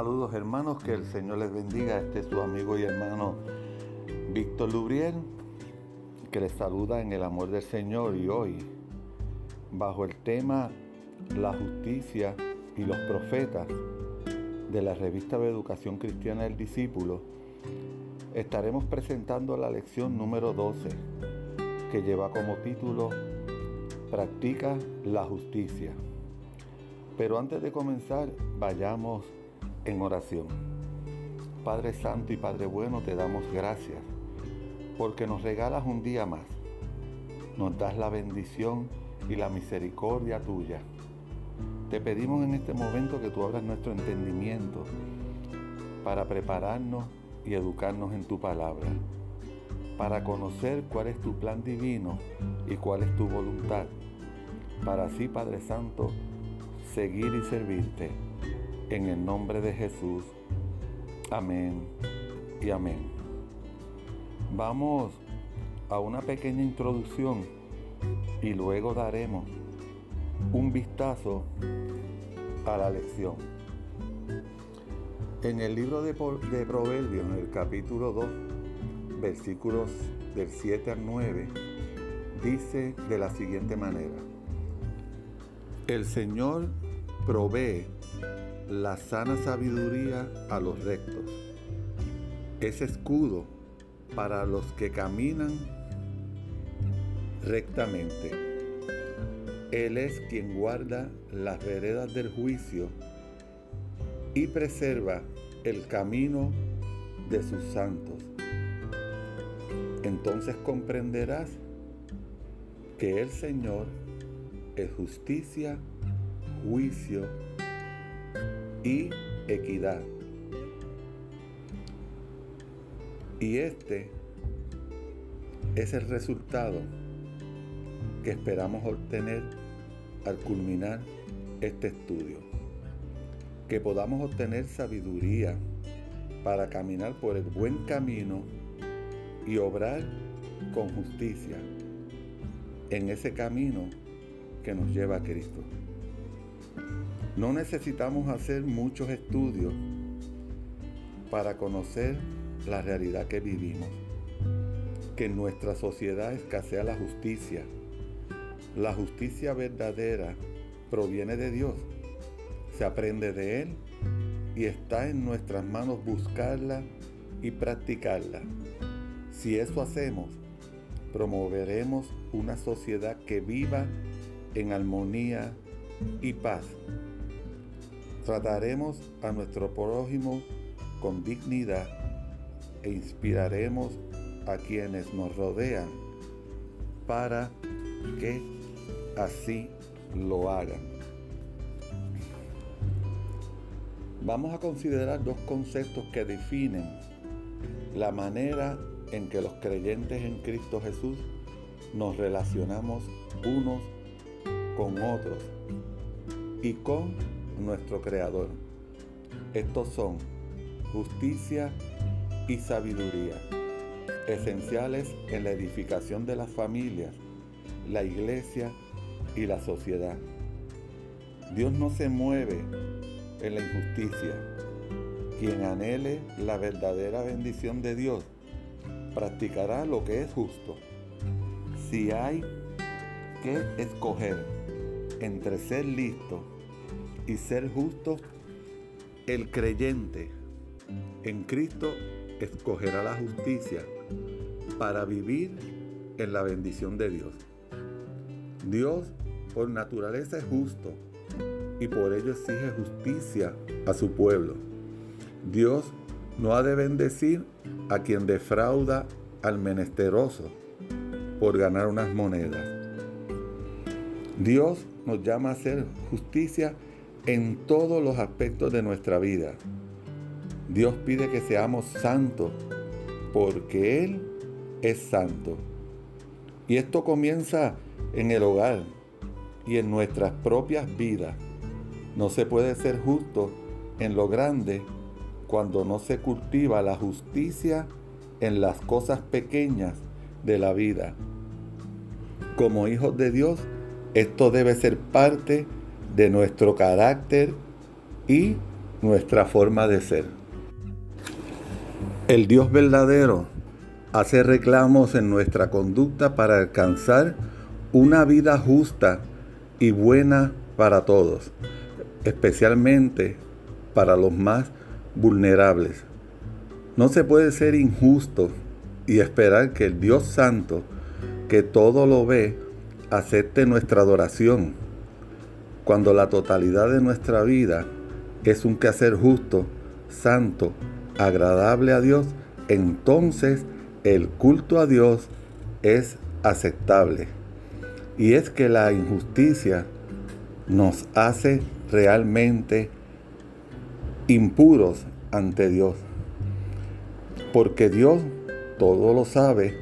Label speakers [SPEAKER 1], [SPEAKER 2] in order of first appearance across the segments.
[SPEAKER 1] Saludos hermanos, que el Señor les bendiga. Este es su amigo y hermano Víctor Lubriel, que les saluda en el amor del Señor y hoy, bajo el tema La justicia y los profetas de la revista de Educación Cristiana del Discípulo, estaremos presentando la lección número 12, que lleva como título Practica la justicia. Pero antes de comenzar, vayamos en oración. Padre Santo y Padre Bueno, te damos gracias porque nos regalas un día más. Nos das la bendición y la misericordia tuya. Te pedimos en este momento que tú abras nuestro entendimiento para prepararnos y educarnos en tu palabra, para conocer cuál es tu plan divino y cuál es tu voluntad, para así, Padre Santo, seguir y servirte en el nombre de Jesús. Amén y amén. Vamos a una pequeña introducción y luego daremos un vistazo a la lección. En el libro de, Proverbios, en el capítulo 2, versículos del 7 al 9, dice de la siguiente manera, el Señor provee la sana sabiduría a los rectos. Es escudo para los que caminan rectamente. Él es quien guarda las veredas del juicio y preserva el camino de sus santos. Entonces comprenderás que el Señor es justicia, juicio y equidad. Y este es el resultado que esperamos obtener al culminar este estudio. Que podamos obtener sabiduría para caminar por el buen camino y obrar con justicia en ese camino que nos lleva a Cristo. No necesitamos hacer muchos estudios para conocer la realidad que vivimos. Que en nuestra sociedad escasea la justicia. La justicia verdadera proviene de Dios. Se aprende de Él y está en nuestras manos buscarla y practicarla. Si eso hacemos, promoveremos una sociedad que viva en armonía y paz Trataremos a nuestro prójimo con dignidad e inspiraremos a quienes nos rodean para que así lo hagan. Vamos a considerar dos conceptos que definen la manera en que los creyentes en Cristo Jesús nos relacionamos unos con otros y con nuestro Creador. Estos son justicia y sabiduría, esenciales en la edificación de las familias, la iglesia y la sociedad. Dios no se mueve en la injusticia. Quien anhele la verdadera bendición de Dios practicará lo que es justo. Si hay que escoger entre ser listo y ser justo, el creyente en Cristo escogerá la justicia para vivir en la bendición de Dios. Dios por naturaleza es justo y por ello exige justicia a su pueblo. Dios no ha de bendecir a quien defrauda al menesteroso por ganar unas monedas. Dios nos llama a hacer justicia en todos los aspectos de nuestra vida. Dios pide que seamos santos porque Él es santo. Y esto comienza en el hogar y en nuestras propias vidas. No se puede ser justo en lo grande cuando no se cultiva la justicia en las cosas pequeñas de la vida. Como hijos de Dios, esto debe ser parte de nuestro carácter y nuestra forma de ser. El Dios verdadero hace reclamos en nuestra conducta para alcanzar una vida justa y buena para todos, especialmente para los más vulnerables. No se puede ser injusto y esperar que el Dios Santo, que todo lo ve, acepte nuestra adoración, cuando la totalidad de nuestra vida es un quehacer justo, santo, agradable a Dios, entonces el culto a Dios es aceptable. Y es que la injusticia nos hace realmente impuros ante Dios. Porque Dios todo lo sabe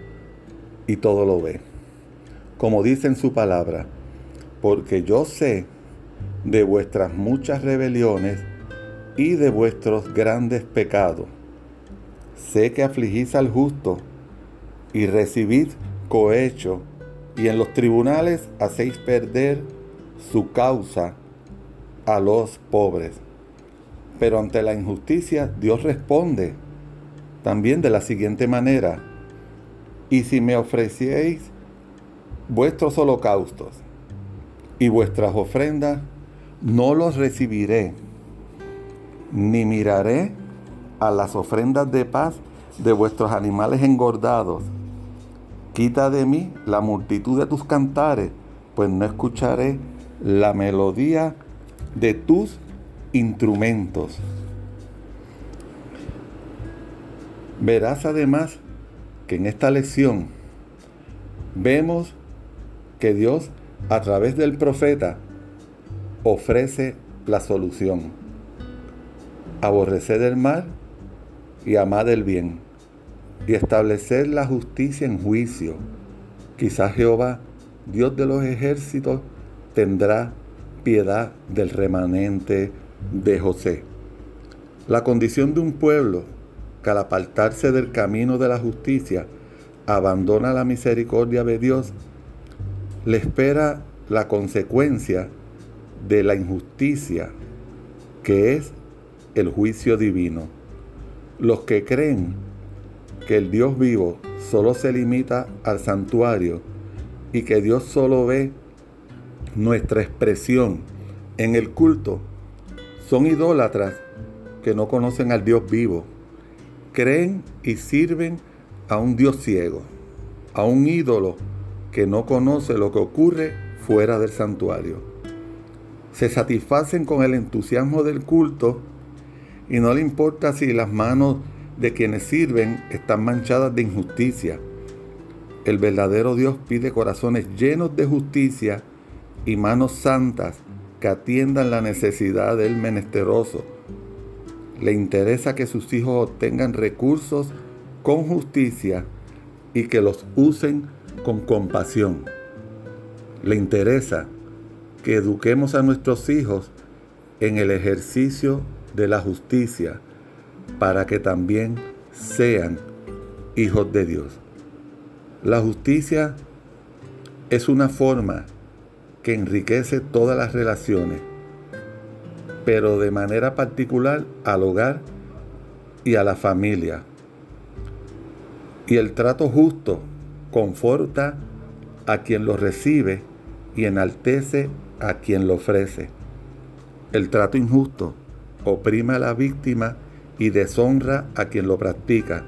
[SPEAKER 1] y todo lo ve. Como dice en su palabra, porque yo sé de vuestras muchas rebeliones y de vuestros grandes pecados. Sé que afligís al justo y recibid cohecho y en los tribunales hacéis perder su causa a los pobres. Pero ante la injusticia Dios responde también de la siguiente manera, y si me ofrecieis vuestros holocaustos y vuestras ofrendas, no los recibiré, ni miraré a las ofrendas de paz de vuestros animales engordados. Quita de mí la multitud de tus cantares, pues no escucharé la melodía de tus instrumentos. Verás además que en esta lección vemos que Dios a través del profeta ofrece la solución. Aborrecer el mal y amar el bien. Y establecer la justicia en juicio. Quizás Jehová, Dios de los ejércitos, tendrá piedad del remanente de José. La condición de un pueblo que al apartarse del camino de la justicia abandona la misericordia de Dios, le espera la consecuencia de la injusticia que es el juicio divino. Los que creen que el Dios vivo solo se limita al santuario y que Dios solo ve nuestra expresión en el culto, son idólatras que no conocen al Dios vivo. Creen y sirven a un Dios ciego, a un ídolo que no conoce lo que ocurre fuera del santuario se satisfacen con el entusiasmo del culto y no le importa si las manos de quienes sirven están manchadas de injusticia. El verdadero Dios pide corazones llenos de justicia y manos santas que atiendan la necesidad del menesteroso. Le interesa que sus hijos obtengan recursos con justicia y que los usen con compasión. Le interesa que eduquemos a nuestros hijos en el ejercicio de la justicia para que también sean hijos de Dios. La justicia es una forma que enriquece todas las relaciones, pero de manera particular al hogar y a la familia. Y el trato justo conforta a quien lo recibe y enaltece a quien lo ofrece. El trato injusto oprime a la víctima y deshonra a quien lo practica.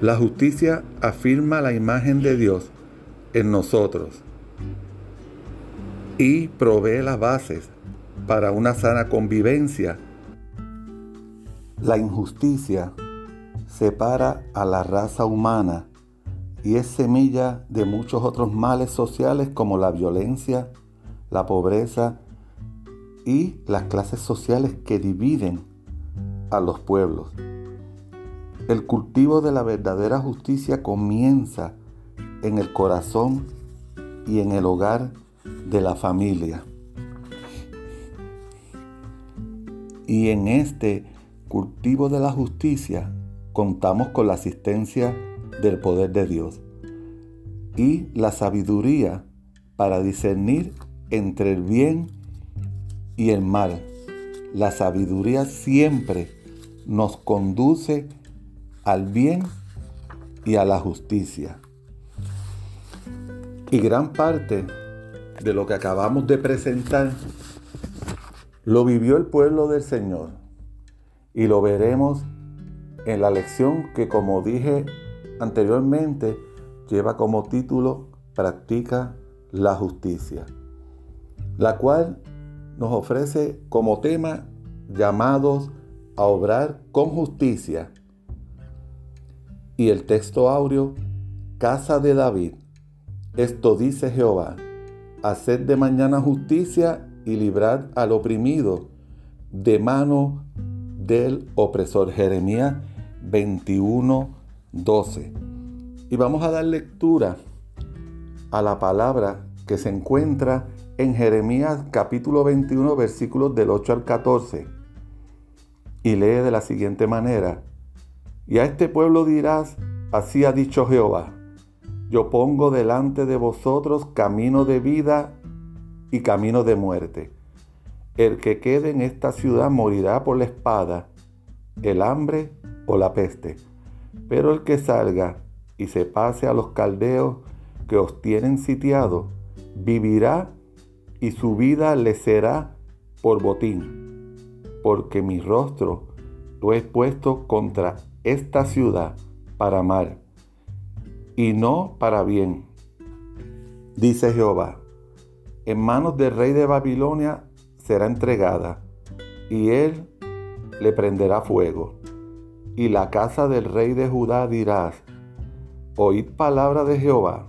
[SPEAKER 1] La justicia afirma la imagen de Dios en nosotros y provee las bases para una sana convivencia. La injusticia separa a la raza humana y es semilla de muchos otros males sociales como la violencia, la pobreza y las clases sociales que dividen a los pueblos. El cultivo de la verdadera justicia comienza en el corazón y en el hogar de la familia. Y en este cultivo de la justicia contamos con la asistencia del poder de Dios y la sabiduría para discernir entre el bien y el mal, la sabiduría siempre nos conduce al bien y a la justicia. Y gran parte de lo que acabamos de presentar lo vivió el pueblo del Señor. Y lo veremos en la lección que, como dije anteriormente, lleva como título Practica la justicia, la cual nos ofrece como tema llamados a obrar con justicia. Y el texto áureo, casa de David. Esto dice Jehová, haced de mañana justicia y librad al oprimido de mano del opresor. Jeremías 21, 12. Y vamos a dar lectura a la palabra que se encuentra en Jeremías capítulo 21 versículos del 8 al 14. Y lee de la siguiente manera. Y a este pueblo dirás, así ha dicho Jehová, yo pongo delante de vosotros camino de vida y camino de muerte. El que quede en esta ciudad morirá por la espada, el hambre o la peste. Pero el que salga y se pase a los caldeos que os tienen sitiado, vivirá y su vida le será por botín, porque mi rostro lo he puesto contra esta ciudad para mal y no para bien. Dice Jehová, en manos del rey de Babilonia será entregada, y él le prenderá fuego. Y la casa del rey de Judá dirás, oíd palabra de Jehová.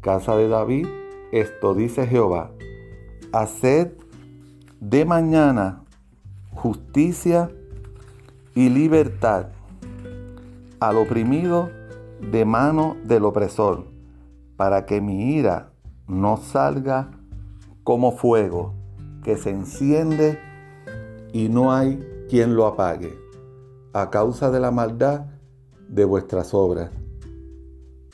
[SPEAKER 1] Casa de David, esto dice Jehová, haced de mañana justicia y libertad al oprimido de mano del opresor, para que mi ira no salga como fuego que se enciende y no hay quien lo apague, a causa de la maldad de vuestras obras.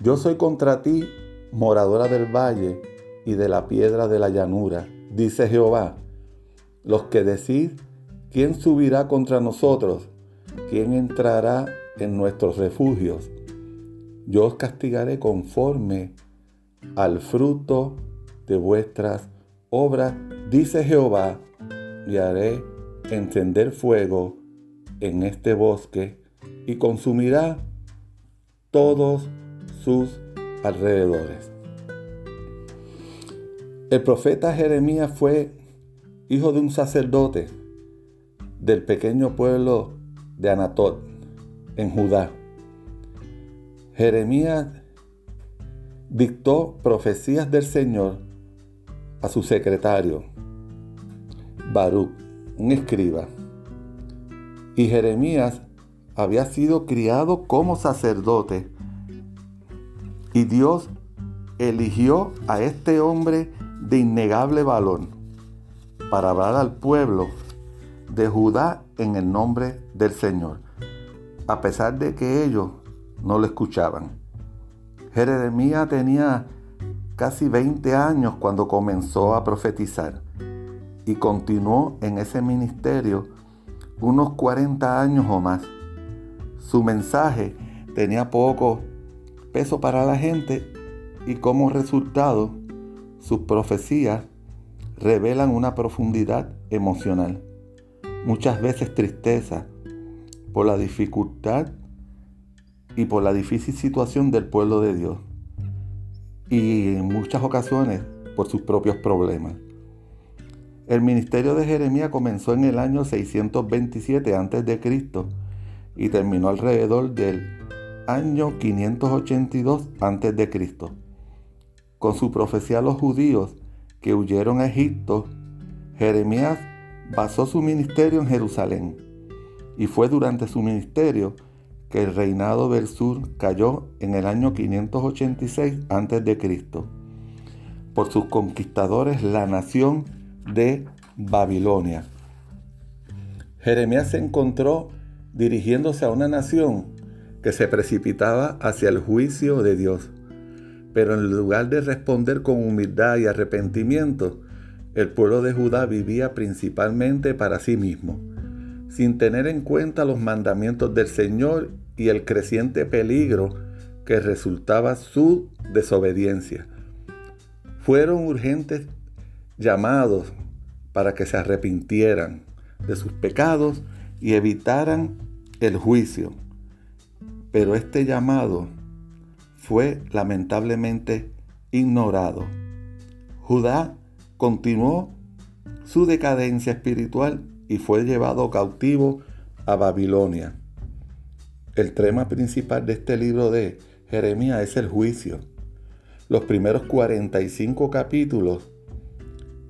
[SPEAKER 1] Yo soy contra ti, moradora del valle y de la piedra de la llanura dice Jehová, los que decís, ¿quién subirá contra nosotros? ¿Quién entrará en nuestros refugios? Yo os castigaré conforme al fruto de vuestras obras, dice Jehová, y haré encender fuego en este bosque y consumirá todos sus alrededores. El profeta Jeremías fue hijo de un sacerdote del pequeño pueblo de Anatot, en Judá. Jeremías dictó profecías del Señor a su secretario, Baruch, un escriba. Y Jeremías había sido criado como sacerdote. Y Dios eligió a este hombre de innegable valor para hablar al pueblo de Judá en el nombre del Señor, a pesar de que ellos no lo escuchaban. Jeremías tenía casi 20 años cuando comenzó a profetizar y continuó en ese ministerio unos 40 años o más. Su mensaje tenía poco peso para la gente y como resultado sus profecías revelan una profundidad emocional, muchas veces tristeza por la dificultad y por la difícil situación del pueblo de Dios y en muchas ocasiones por sus propios problemas. El ministerio de Jeremías comenzó en el año 627 a.C. y terminó alrededor del año 582 a.C. Con su profecía a los judíos que huyeron a Egipto, Jeremías basó su ministerio en Jerusalén. Y fue durante su ministerio que el reinado del sur cayó en el año 586 a.C. por sus conquistadores la nación de Babilonia. Jeremías se encontró dirigiéndose a una nación que se precipitaba hacia el juicio de Dios pero en lugar de responder con humildad y arrepentimiento, el pueblo de Judá vivía principalmente para sí mismo, sin tener en cuenta los mandamientos del Señor y el creciente peligro que resultaba su desobediencia. Fueron urgentes llamados para que se arrepintieran de sus pecados y evitaran el juicio. Pero este llamado fue lamentablemente ignorado. Judá continuó su decadencia espiritual y fue llevado cautivo a Babilonia. El tema principal de este libro de Jeremías es el juicio. Los primeros 45 capítulos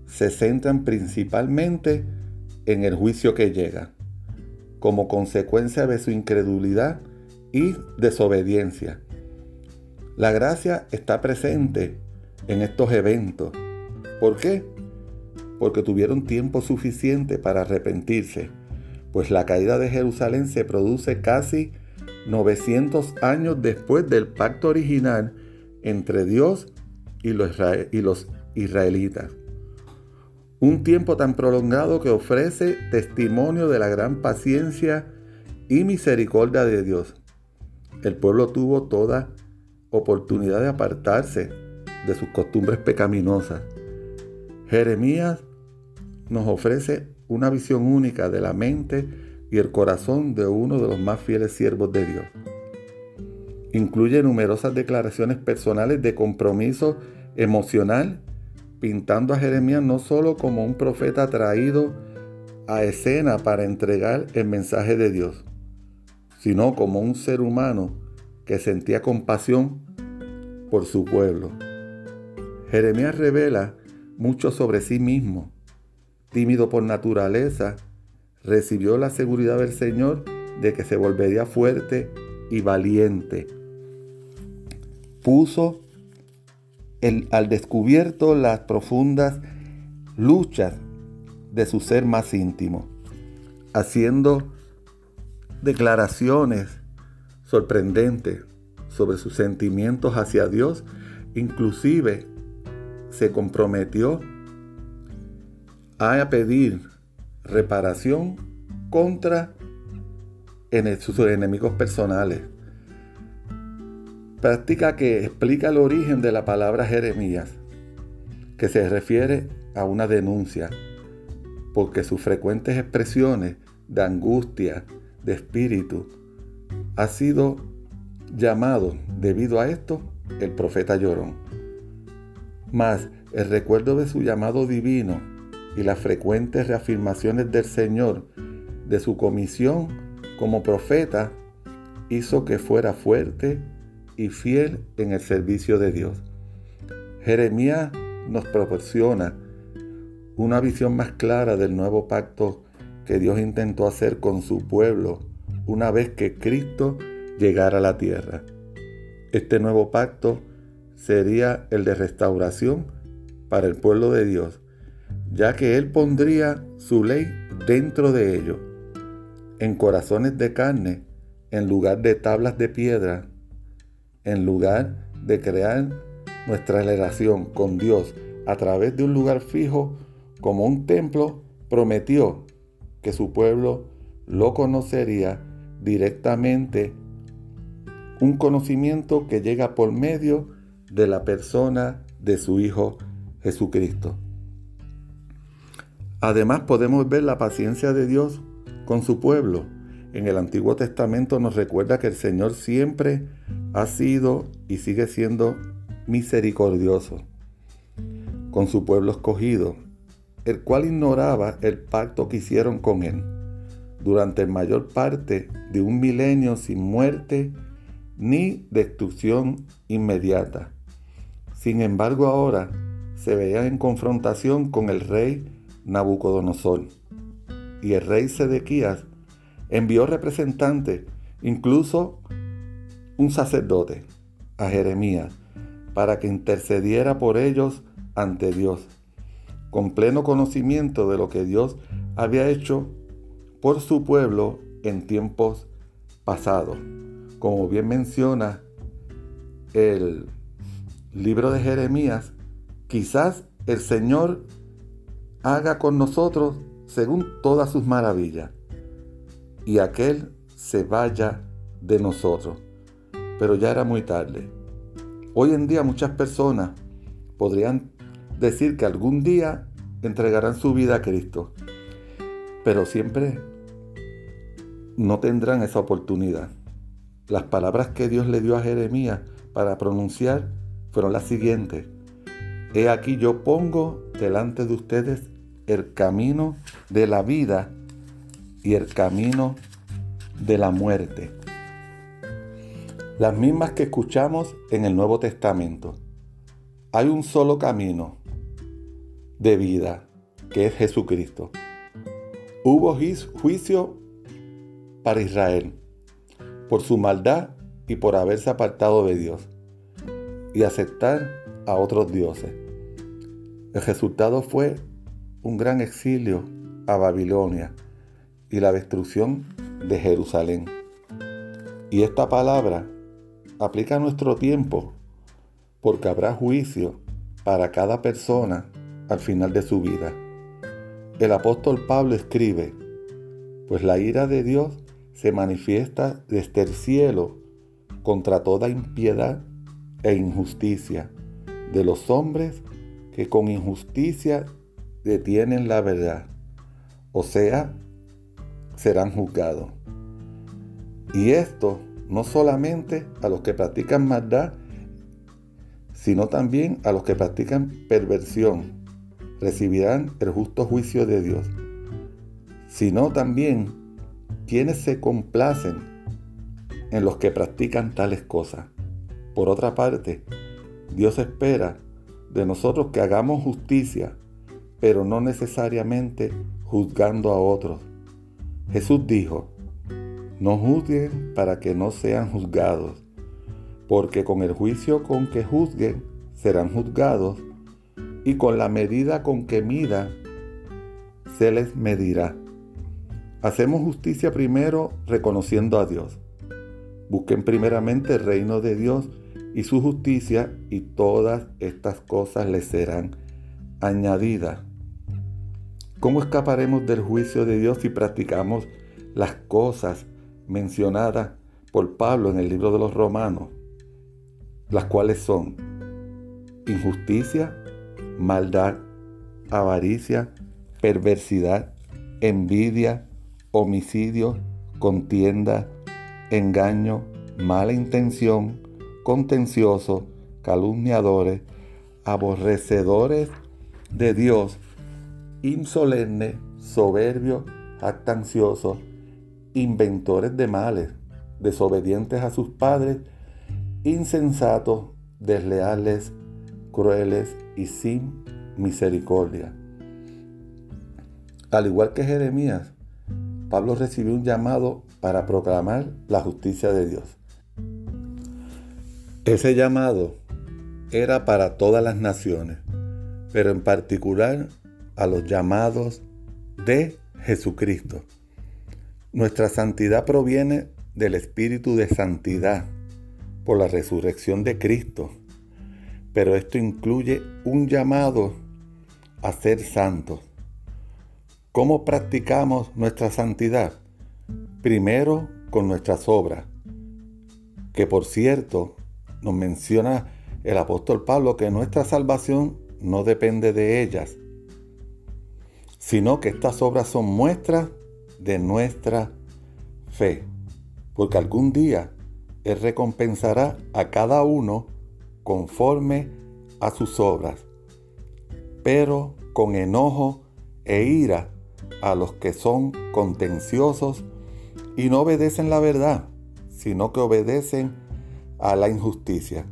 [SPEAKER 1] se centran principalmente en el juicio que llega, como consecuencia de su incredulidad y desobediencia. La gracia está presente en estos eventos. ¿Por qué? Porque tuvieron tiempo suficiente para arrepentirse, pues la caída de Jerusalén se produce casi 900 años después del pacto original entre Dios y los, israelitas. Un tiempo tan prolongado que ofrece testimonio de la gran paciencia y misericordia de Dios. El pueblo tuvo toda oportunidad de apartarse de sus costumbres pecaminosas. Jeremías nos ofrece una visión única de la mente y el corazón de uno de los más fieles siervos de Dios. Incluye numerosas declaraciones personales de compromiso emocional, pintando a Jeremías no solo como un profeta traído a escena para entregar el mensaje de Dios, sino como un ser humano que sentía compasión por su pueblo. Jeremías revela mucho sobre sí mismo. Tímido por naturaleza, recibió la seguridad del Señor de que se volvería fuerte y valiente. Puso al descubierto las profundas luchas de su ser más íntimo, haciendo declaraciones sorprendentes sobre sus sentimientos hacia Dios, inclusive se comprometió a pedir reparación contra sus enemigos personales. Práctica que explica el origen de la palabra Jeremías, que se refiere a una denuncia, porque sus frecuentes expresiones de angustia, de espíritu, ha sido llamado debido a esto el profeta llorón. Mas el recuerdo de su llamado divino y las frecuentes reafirmaciones del Señor de su comisión como profeta hizo que fuera fuerte y fiel en el servicio de Dios. Jeremías nos proporciona una visión más clara del nuevo pacto que Dios intentó hacer con su pueblo una vez que Cristo llegara a la tierra. Este nuevo pacto sería el de restauración para el pueblo de Dios, ya que Él pondría su ley dentro de ellos, en corazones de carne, en lugar de tablas de piedra, en lugar de crear nuestra relación con Dios a través de un lugar fijo como un templo, prometió que su pueblo lo conocería directamente un conocimiento que llega por medio de la persona de su Hijo Jesucristo. Además podemos ver la paciencia de Dios con su pueblo. En el Antiguo Testamento nos recuerda que el Señor siempre ha sido y sigue siendo misericordioso con su pueblo escogido, el cual ignoraba el pacto que hicieron con él durante mayor parte de un milenio sin muerte ni destrucción inmediata. Sin embargo, ahora se veía en confrontación con el rey Nabucodonosor. Y el rey Sedequías envió representantes, incluso un sacerdote, a Jeremías, para que intercediera por ellos ante Dios, con pleno conocimiento de lo que Dios había hecho por su pueblo en tiempos pasados como bien menciona el libro de Jeremías, quizás el Señor haga con nosotros según todas sus maravillas, y aquel se vaya de nosotros. Pero ya era muy tarde. Hoy en día muchas personas podrían decir que algún día entregarán su vida a Cristo, pero siempre no tendrán esa oportunidad. Las palabras que Dios le dio a Jeremías para pronunciar fueron las siguientes. He aquí yo pongo delante de ustedes el camino de la vida y el camino de la muerte. Las mismas que escuchamos en el Nuevo Testamento. Hay un solo camino de vida, que es Jesucristo. Hubo juicio para Israel por su maldad y por haberse apartado de Dios y aceptar a otros dioses. El resultado fue un gran exilio a Babilonia y la destrucción de Jerusalén. Y esta palabra aplica nuestro tiempo porque habrá juicio para cada persona al final de su vida. El apóstol Pablo escribe, pues la ira de Dios se manifiesta desde el cielo contra toda impiedad e injusticia de los hombres que con injusticia detienen la verdad, o sea, serán juzgados. Y esto no solamente a los que practican maldad, sino también a los que practican perversión, recibirán el justo juicio de Dios, sino también quienes se complacen en los que practican tales cosas. Por otra parte, Dios espera de nosotros que hagamos justicia, pero no necesariamente juzgando a otros. Jesús dijo, no juzguen para que no sean juzgados, porque con el juicio con que juzguen serán juzgados, y con la medida con que mida se les medirá. Hacemos justicia primero reconociendo a Dios. Busquen primeramente el reino de Dios y su justicia y todas estas cosas les serán añadidas. ¿Cómo escaparemos del juicio de Dios si practicamos las cosas mencionadas por Pablo en el libro de los Romanos? Las cuales son injusticia, maldad, avaricia, perversidad, envidia, homicidio, contienda, engaño, mala intención, contencioso, calumniadores, aborrecedores de Dios, insolemnes, soberbios, actanciosos, inventores de males, desobedientes a sus padres, insensatos, desleales, crueles y sin misericordia. Al igual que Jeremías, Pablo recibió un llamado para proclamar la justicia de Dios. Ese llamado era para todas las naciones, pero en particular a los llamados de Jesucristo. Nuestra santidad proviene del Espíritu de Santidad por la resurrección de Cristo pero esto incluye un llamado a ser santos. ¿Cómo practicamos nuestra santidad? Primero con nuestras obras, que por cierto nos menciona el apóstol Pablo que nuestra salvación no depende de ellas, sino que estas obras son muestras de nuestra fe, porque algún día Él recompensará a cada uno conforme a sus obras, pero con enojo e ira a los que son contenciosos y no obedecen la verdad, sino que obedecen a la injusticia.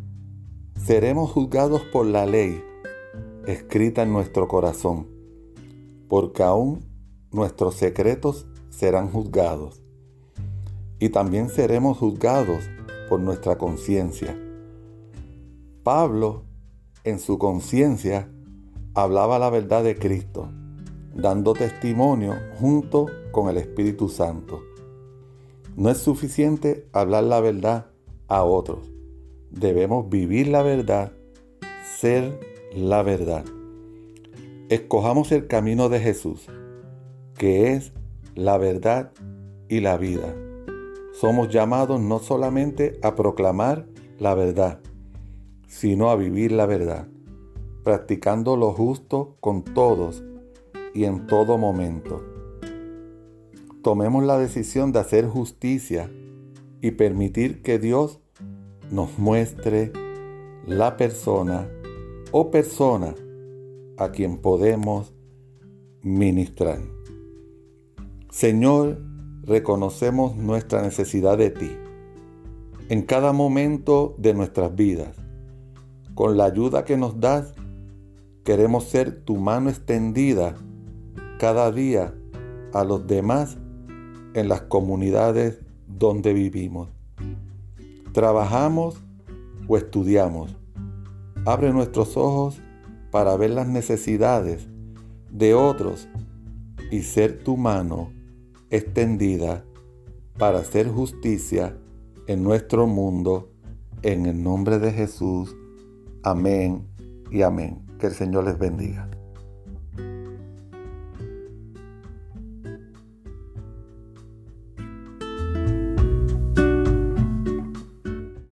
[SPEAKER 1] Seremos juzgados por la ley escrita en nuestro corazón, porque aún nuestros secretos serán juzgados. Y también seremos juzgados por nuestra conciencia Pablo, en su conciencia, hablaba la verdad de Cristo, dando testimonio junto con el Espíritu Santo. No es suficiente hablar la verdad a otros. Debemos vivir la verdad, ser la verdad. escojamos el camino de Jesús, que es la verdad y la vida. Somos llamados no solamente a proclamar la verdad, sino a vivir la verdad, practicando lo justo con todos y en todo momento. Tomemos la decisión de hacer justicia y permitir que Dios nos muestre la persona o persona a quien podemos ministrar. Señor, reconocemos nuestra necesidad de ti en cada momento de nuestras vidas. Con la ayuda que nos das, queremos ser tu mano extendida cada día a los demás en las comunidades donde vivimos. Trabajamos o estudiamos. Abre nuestros ojos para ver las necesidades de otros y ser tu mano extendida para hacer justicia en nuestro mundo. En el nombre de Jesús. Amén y amén. Que el Señor les bendiga.